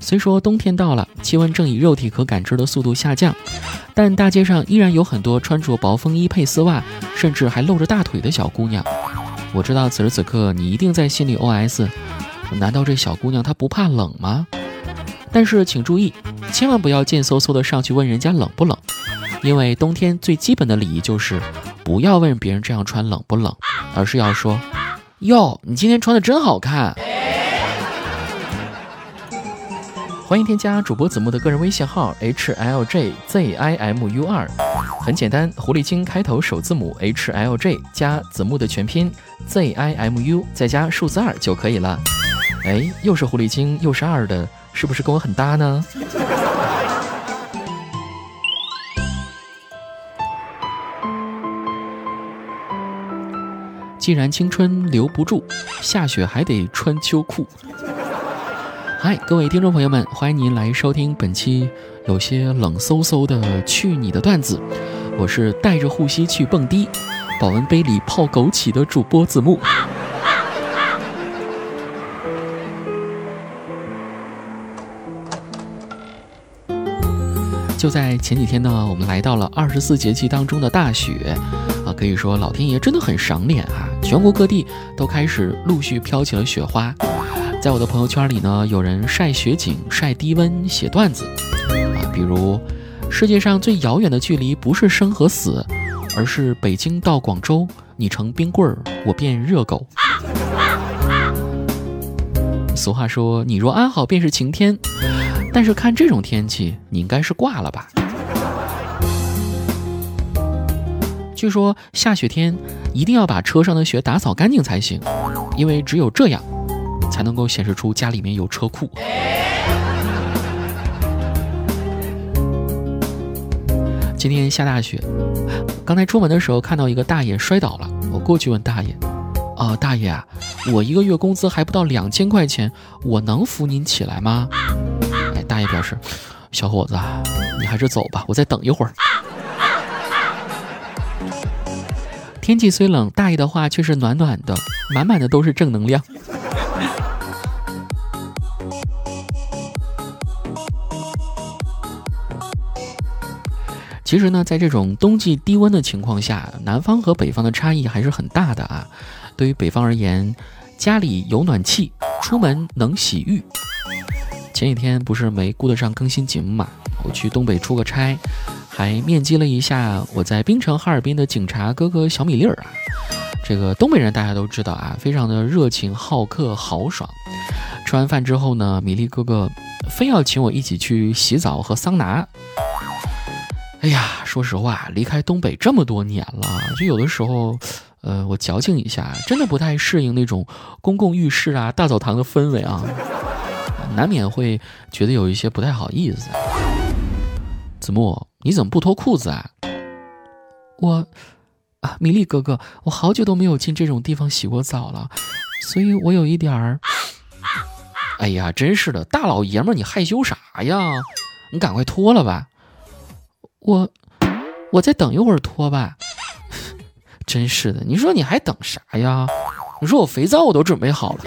虽说冬天到了，气温正以肉体可感知的速度下降，但大街上依然有很多穿着薄风衣配丝袜，甚至还露着大腿的小姑娘。我知道此时此刻你一定在心里 OS：难道这小姑娘她不怕冷吗？但是请注意，千万不要贱嗖嗖的上去问人家冷不冷，因为冬天最基本的礼仪就是不要问别人这样穿冷不冷，而是要说：哟，你今天穿的真好看。欢迎添加主播子木的个人微信号 h l j z i m u 二，很简单，狐狸精开头首字母 h l j 加子木的全拼 z i m u 再加数字二就可以了。哎，又是狐狸精又是二的，是不是跟我很搭呢？既然青春留不住，下雪还得穿秋裤。嗨，各位听众朋友们，欢迎您来收听本期有些冷飕飕的去你的段子。我是带着护膝去蹦迪，保温杯里泡枸杞的主播子木。就在前几天呢，我们来到了二十四节气当中的大雪啊，可以说老天爷真的很赏脸啊，全国各地都开始陆续飘起了雪花。在我的朋友圈里呢，有人晒雪景、晒低温、写段子，啊，比如世界上最遥远的距离不是生和死，而是北京到广州，你成冰棍儿，我变热狗。俗话说，你若安好便是晴天，但是看这种天气，你应该是挂了吧？据说下雪天一定要把车上的雪打扫干净才行，因为只有这样。才能够显示出家里面有车库。今天下大雪，刚才出门的时候看到一个大爷摔倒了，我过去问大爷：“啊，大爷啊，我一个月工资还不到两千块钱，我能扶您起来吗？”哎，大爷表示：“小伙子，你还是走吧，我再等一会儿。”天气虽冷，大爷的话却是暖暖的，满满的都是正能量。其实呢，在这种冬季低温的情况下，南方和北方的差异还是很大的啊。对于北方而言，家里有暖气，出门能洗浴。前几天不是没顾得上更新节目嘛，我去东北出个差，还面基了一下我在冰城哈尔滨的警察哥哥小米粒儿啊。这个东北人大家都知道啊，非常的热情好客豪爽。吃完饭之后呢，米粒哥哥非要请我一起去洗澡和桑拿。哎呀，说实话，离开东北这么多年了，就有的时候，呃，我矫情一下，真的不太适应那种公共浴室啊、大澡堂的氛围啊，难免会觉得有一些不太好意思。子木，你怎么不脱裤子啊？我，啊，米粒哥哥，我好久都没有进这种地方洗过澡了，所以我有一点儿……哎呀，真是的，大老爷们儿，你害羞啥呀？你赶快脱了吧。我，我再等一会儿脱吧。真是的，你说你还等啥呀？你说我肥皂我都准备好了，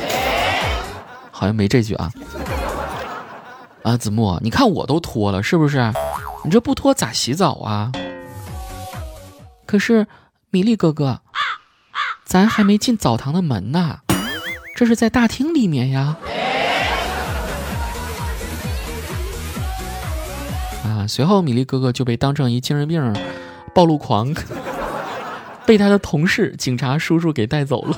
好像没这句啊。啊，子木，你看我都脱了，是不是？你这不脱咋洗澡啊？可是，米粒哥哥，咱还没进澡堂的门呢，这是在大厅里面呀。啊！随后，米粒哥哥就被当成一精神病暴露狂，被他的同事警察叔叔给带走了。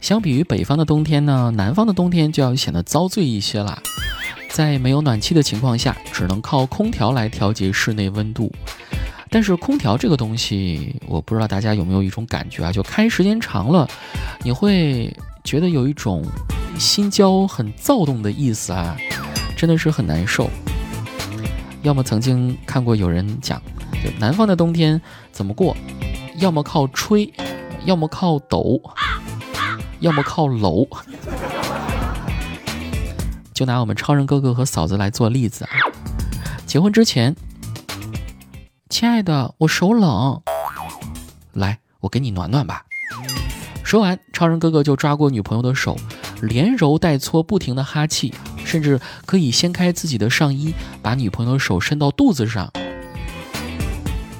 相比于北方的冬天呢，南方的冬天就要显得遭罪一些啦。在没有暖气的情况下，只能靠空调来调节室内温度。但是空调这个东西，我不知道大家有没有一种感觉啊，就开时间长了，你会觉得有一种心焦很躁动的意思啊，真的是很难受。要么曾经看过有人讲，就南方的冬天怎么过，要么靠吹，要么靠抖，要么靠搂。就拿我们超人哥哥和嫂子来做例子啊，结婚之前。亲爱的，我手冷。来，我给你暖暖吧。说完，超人哥哥就抓过女朋友的手，连揉带搓，不停的哈气，甚至可以掀开自己的上衣，把女朋友的手伸到肚子上。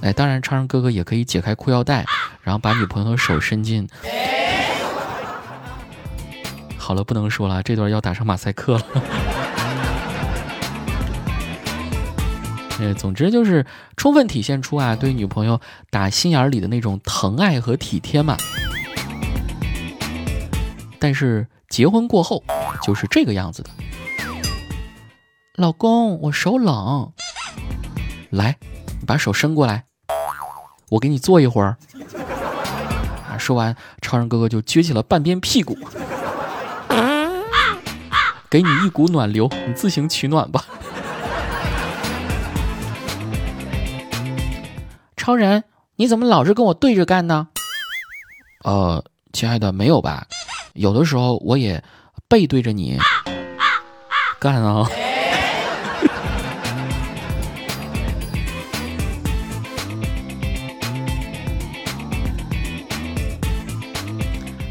哎，当然，超人哥哥也可以解开裤腰带，然后把女朋友的手伸进。好了，不能说了，这段要打上马赛克了。呃，总之就是充分体现出啊，对女朋友打心眼儿里的那种疼爱和体贴嘛。但是结婚过后就是这个样子的。老公，我手冷，来，把手伸过来，我给你坐一会儿。啊，说完，超人哥哥就撅起了半边屁股，给你一股暖流，你自行取暖吧。超人，你怎么老是跟我对着干呢？呃，亲爱的，没有吧？有的时候我也背对着你干啊。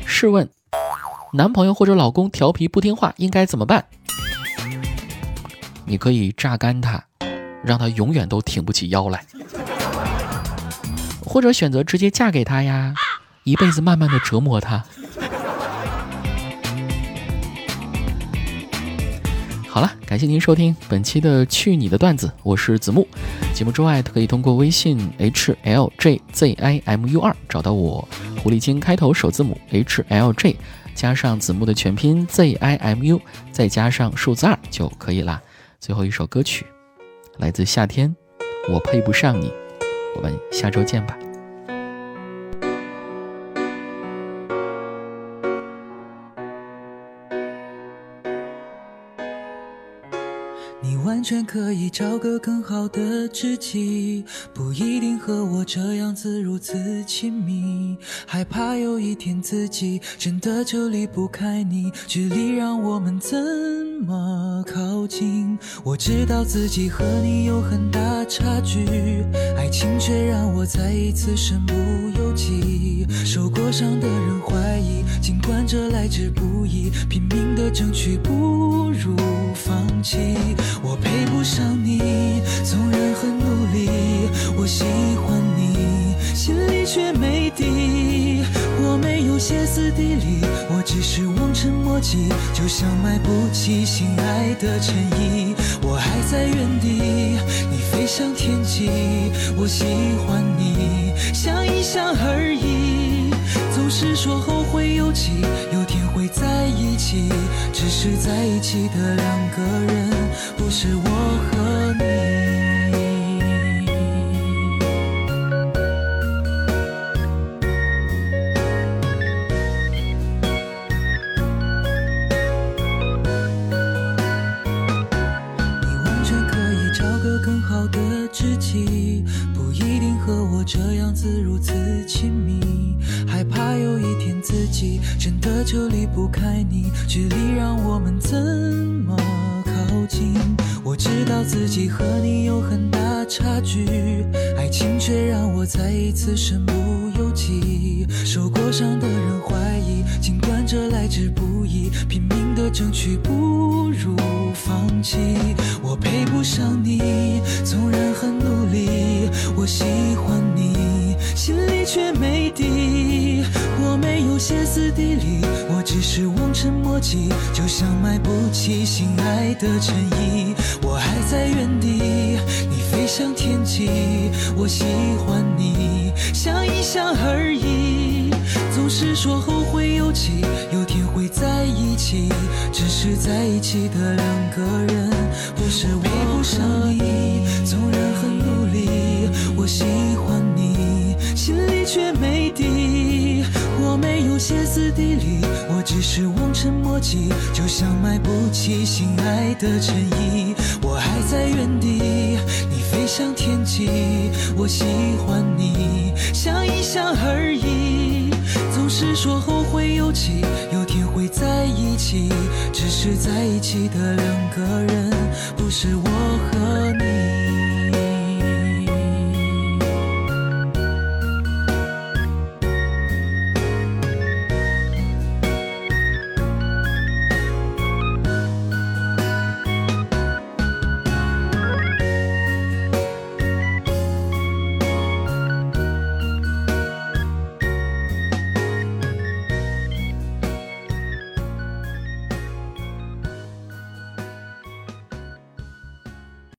试问，男朋友或者老公调皮不听话应该怎么办？你可以榨干他，让他永远都挺不起腰来。或者选择直接嫁给他呀，一辈子慢慢的折磨他。好了，感谢您收听本期的去你的段子，我是子木。节目之外可以通过微信 h l j z i m u 二找到我，狐狸精开头首字母 h l j 加上子木的全拼 z i m u 再加上数字二就可以啦。最后一首歌曲来自夏天，我配不上你。我们下周见吧。全可以找个更好的知己，不一定和我这样子如此亲密。害怕有一天自己真的就离不开你，距离让我们怎么靠近？我知道自己和你有很大差距，爱情却让我再一次身不由己。受过伤的人怀疑，尽管这来之不易，拼命的争取不如放弃。我配不上你，纵然很努力，我喜欢你，心里却没底。歇斯底里，我只是望尘莫及，就像买不起心爱的衬衣。我还在原地，你飞向天际，我喜欢你，想一想而已。总是说后会有期，有天会在一起，只是在一起的两个人，不是我这样子如此亲密。害怕有一天自己真的就离不开你，距离让我们怎么靠近？我知道自己和你有很大差距，爱情却让我再一次身不由己。受过伤的人怀疑，尽管这来之不易，拼命的争取不如放弃。我配不上你，纵然很努力，我喜欢你，心里却没底。我没有歇斯底里，我只是望尘莫及，就像买不起心爱的衬衣。我还在原地，你飞向天际，我喜欢你，想一想而已。总是说后会有期，有天会在一起，只是在一起的两个人，不是我不上你，纵然很地里，我只是望尘莫及，就像买不起心爱的衬衣。我还在原地，你飞向天际，我喜欢你，想一想而已。总是说后会有期，有天会在一起，只是在一起的两个人，不是我和你。